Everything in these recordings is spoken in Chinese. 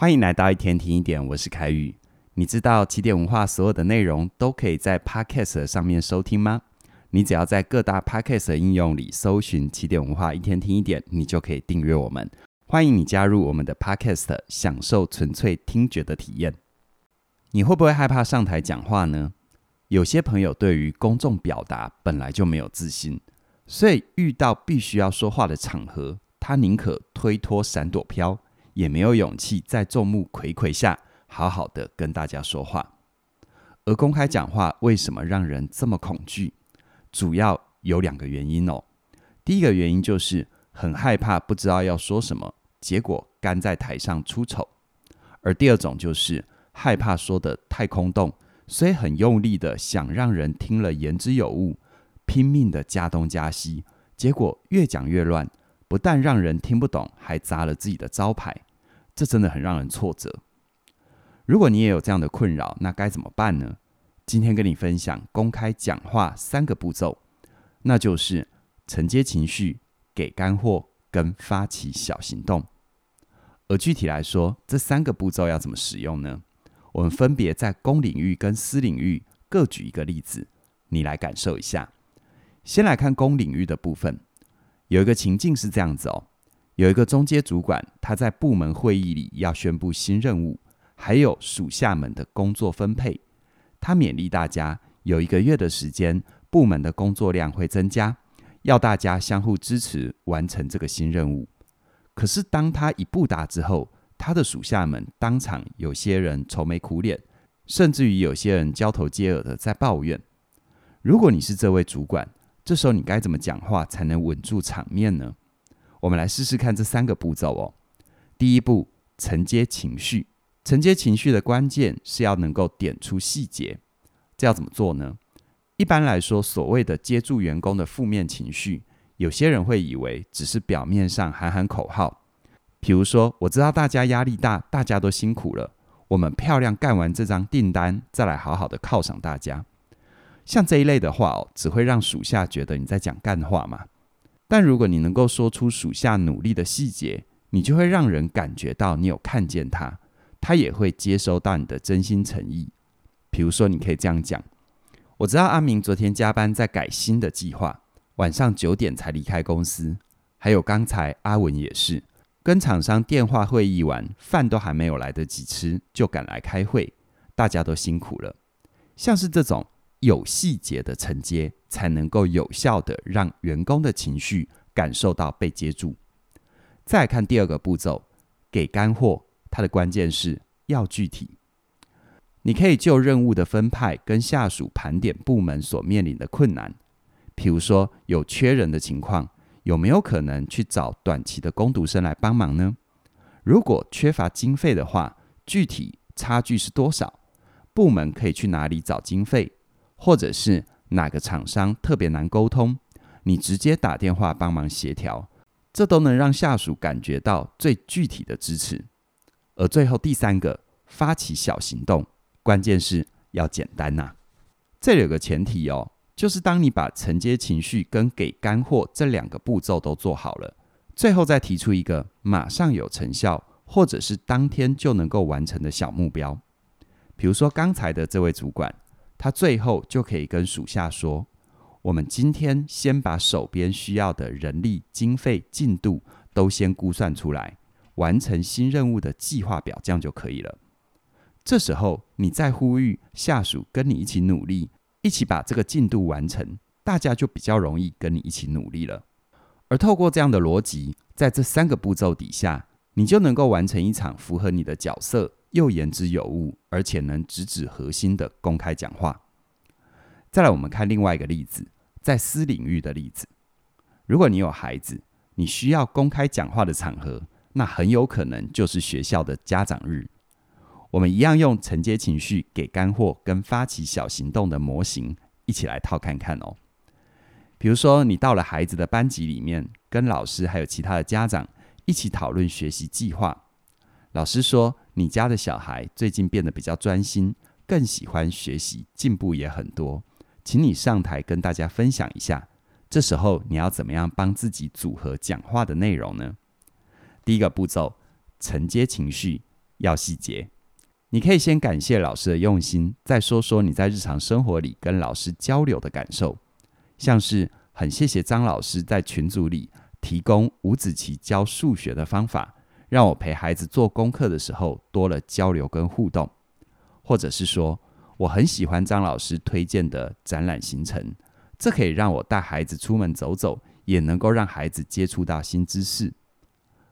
欢迎来到一天听一点，我是凯宇。你知道起点文化所有的内容都可以在 Podcast 上面收听吗？你只要在各大 Podcast 应用里搜寻起点文化一天听一点，你就可以订阅我们。欢迎你加入我们的 Podcast，享受纯粹听觉的体验。你会不会害怕上台讲话呢？有些朋友对于公众表达本来就没有自信，所以遇到必须要说话的场合，他宁可推脱闪躲飘，也没有勇气在众目睽睽下好好的跟大家说话。而公开讲话为什么让人这么恐惧？主要有两个原因哦。第一个原因就是很害怕不知道要说什么，结果干在台上出丑；而第二种就是害怕说得太空洞。所以很用力的想让人听了言之有物，拼命的加东加西，结果越讲越乱，不但让人听不懂，还砸了自己的招牌，这真的很让人挫折。如果你也有这样的困扰，那该怎么办呢？今天跟你分享公开讲话三个步骤，那就是承接情绪、给干货跟发起小行动。而具体来说，这三个步骤要怎么使用呢？我们分别在公领域跟私领域各举一个例子，你来感受一下。先来看公领域的部分，有一个情境是这样子哦：有一个中阶主管，他在部门会议里要宣布新任务，还有属下们的工作分配。他勉励大家，有一个月的时间，部门的工作量会增加，要大家相互支持，完成这个新任务。可是当他一布达之后，他的属下们当场有些人愁眉苦脸，甚至于有些人交头接耳的在抱怨。如果你是这位主管，这时候你该怎么讲话才能稳住场面呢？我们来试试看这三个步骤哦。第一步，承接情绪。承接情绪的关键是要能够点出细节。这要怎么做呢？一般来说，所谓的接住员工的负面情绪，有些人会以为只是表面上喊喊口号。比如说，我知道大家压力大，大家都辛苦了，我们漂亮干完这张订单，再来好好的犒赏大家。像这一类的话哦，只会让属下觉得你在讲干话嘛。但如果你能够说出属下努力的细节，你就会让人感觉到你有看见他，他也会接收到你的真心诚意。比如说，你可以这样讲：我知道阿明昨天加班在改新的计划，晚上九点才离开公司。还有刚才阿文也是。跟厂商电话会议完，饭都还没有来得及吃，就赶来开会，大家都辛苦了。像是这种有细节的承接，才能够有效地让员工的情绪感受到被接住。再看第二个步骤，给干货，它的关键是要具体。你可以就任务的分派跟下属盘点部门所面临的困难，譬如说有缺人的情况。有没有可能去找短期的工读生来帮忙呢？如果缺乏经费的话，具体差距是多少？部门可以去哪里找经费？或者是哪个厂商特别难沟通？你直接打电话帮忙协调，这都能让下属感觉到最具体的支持。而最后第三个，发起小行动，关键是要简单呐、这里有个前提哦。就是当你把承接情绪跟给干货这两个步骤都做好了，最后再提出一个马上有成效，或者是当天就能够完成的小目标。比如说刚才的这位主管，他最后就可以跟属下说：“我们今天先把手边需要的人力、经费、进度都先估算出来，完成新任务的计划表，这样就可以了。”这时候你再呼吁下属跟你一起努力。一起把这个进度完成，大家就比较容易跟你一起努力了。而透过这样的逻辑，在这三个步骤底下，你就能够完成一场符合你的角色又言之有物，而且能直指核心的公开讲话。再来，我们看另外一个例子，在私领域的例子。如果你有孩子，你需要公开讲话的场合，那很有可能就是学校的家长日。我们一样用承接情绪、给干货跟发起小行动的模型一起来套看看哦。比如说，你到了孩子的班级里面，跟老师还有其他的家长一起讨论学习计划。老师说，你家的小孩最近变得比较专心，更喜欢学习，进步也很多，请你上台跟大家分享一下。这时候你要怎么样帮自己组合讲话的内容呢？第一个步骤，承接情绪。要细节。你可以先感谢老师的用心，再说说你在日常生活里跟老师交流的感受，像是很谢谢张老师在群组里提供五子棋教数学的方法，让我陪孩子做功课的时候多了交流跟互动，或者是说我很喜欢张老师推荐的展览行程，这可以让我带孩子出门走走，也能够让孩子接触到新知识，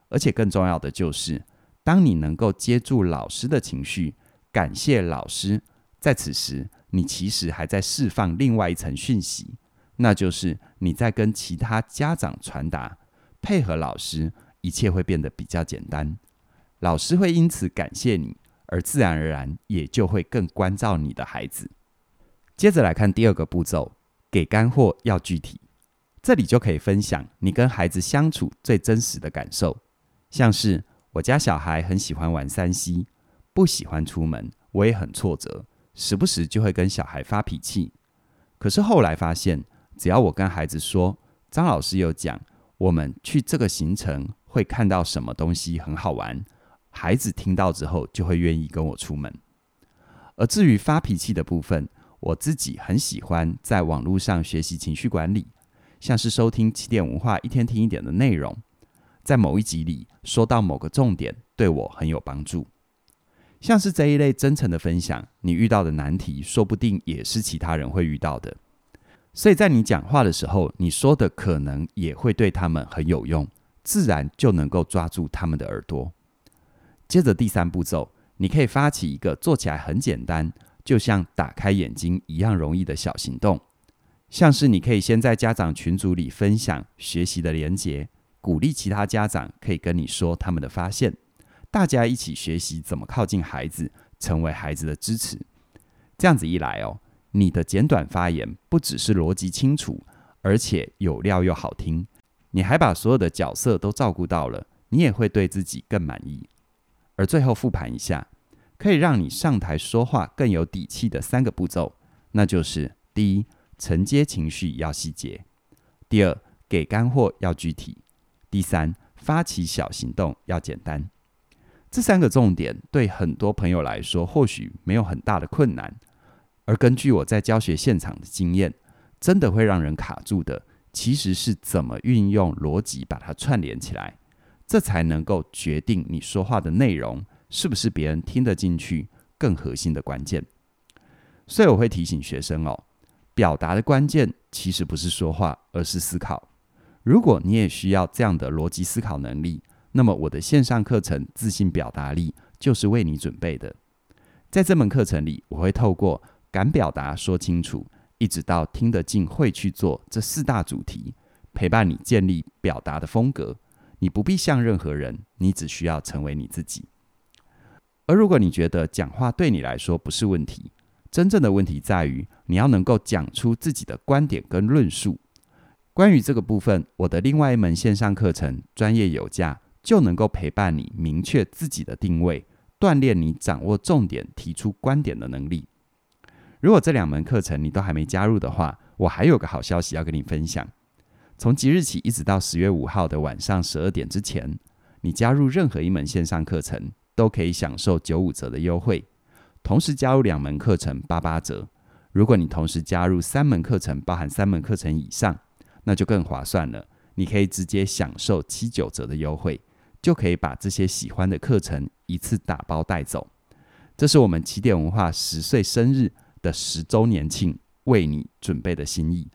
而且更重要的就是。当你能够接住老师的情绪，感谢老师，在此时，你其实还在释放另外一层讯息，那就是你在跟其他家长传达，配合老师，一切会变得比较简单。老师会因此感谢你，而自然而然也就会更关照你的孩子。接着来看第二个步骤，给干货要具体，这里就可以分享你跟孩子相处最真实的感受，像是。我家小孩很喜欢玩三 C，不喜欢出门，我也很挫折，时不时就会跟小孩发脾气。可是后来发现，只要我跟孩子说，张老师有讲，我们去这个行程会看到什么东西很好玩，孩子听到之后就会愿意跟我出门。而至于发脾气的部分，我自己很喜欢在网络上学习情绪管理，像是收听起点文化一天听一点的内容。在某一集里说到某个重点，对我很有帮助。像是这一类真诚的分享，你遇到的难题，说不定也是其他人会遇到的。所以在你讲话的时候，你说的可能也会对他们很有用，自然就能够抓住他们的耳朵。接着第三步骤，你可以发起一个做起来很简单，就像打开眼睛一样容易的小行动，像是你可以先在家长群组里分享学习的连结。鼓励其他家长可以跟你说他们的发现，大家一起学习怎么靠近孩子，成为孩子的支持。这样子一来哦，你的简短发言不只是逻辑清楚，而且有料又好听，你还把所有的角色都照顾到了，你也会对自己更满意。而最后复盘一下，可以让你上台说话更有底气的三个步骤，那就是：第一，承接情绪要细节；第二，给干货要具体。第三，发起小行动要简单。这三个重点对很多朋友来说或许没有很大的困难，而根据我在教学现场的经验，真的会让人卡住的，其实是怎么运用逻辑把它串联起来，这才能够决定你说话的内容是不是别人听得进去，更核心的关键。所以我会提醒学生哦，表达的关键其实不是说话，而是思考。如果你也需要这样的逻辑思考能力，那么我的线上课程《自信表达力》就是为你准备的。在这门课程里，我会透过敢表达、说清楚，一直到听得进、会去做这四大主题，陪伴你建立表达的风格。你不必像任何人，你只需要成为你自己。而如果你觉得讲话对你来说不是问题，真正的问题在于你要能够讲出自己的观点跟论述。关于这个部分，我的另外一门线上课程《专业有价》就能够陪伴你明确自己的定位，锻炼你掌握重点、提出观点的能力。如果这两门课程你都还没加入的话，我还有个好消息要跟你分享：从即日起一直到十月五号的晚上十二点之前，你加入任何一门线上课程都可以享受九五折的优惠，同时加入两门课程八八折。如果你同时加入三门课程，包含三门课程以上。那就更划算了，你可以直接享受七九折的优惠，就可以把这些喜欢的课程一次打包带走。这是我们起点文化十岁生日的十周年庆为你准备的心意，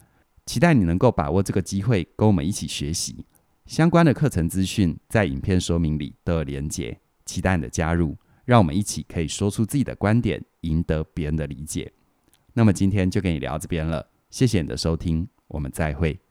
期待你能够把握这个机会，跟我们一起学习相关的课程资讯，在影片说明里都有连结，期待你的加入，让我们一起可以说出自己的观点，赢得别人的理解。那么今天就跟你聊这边了，谢谢你的收听，我们再会。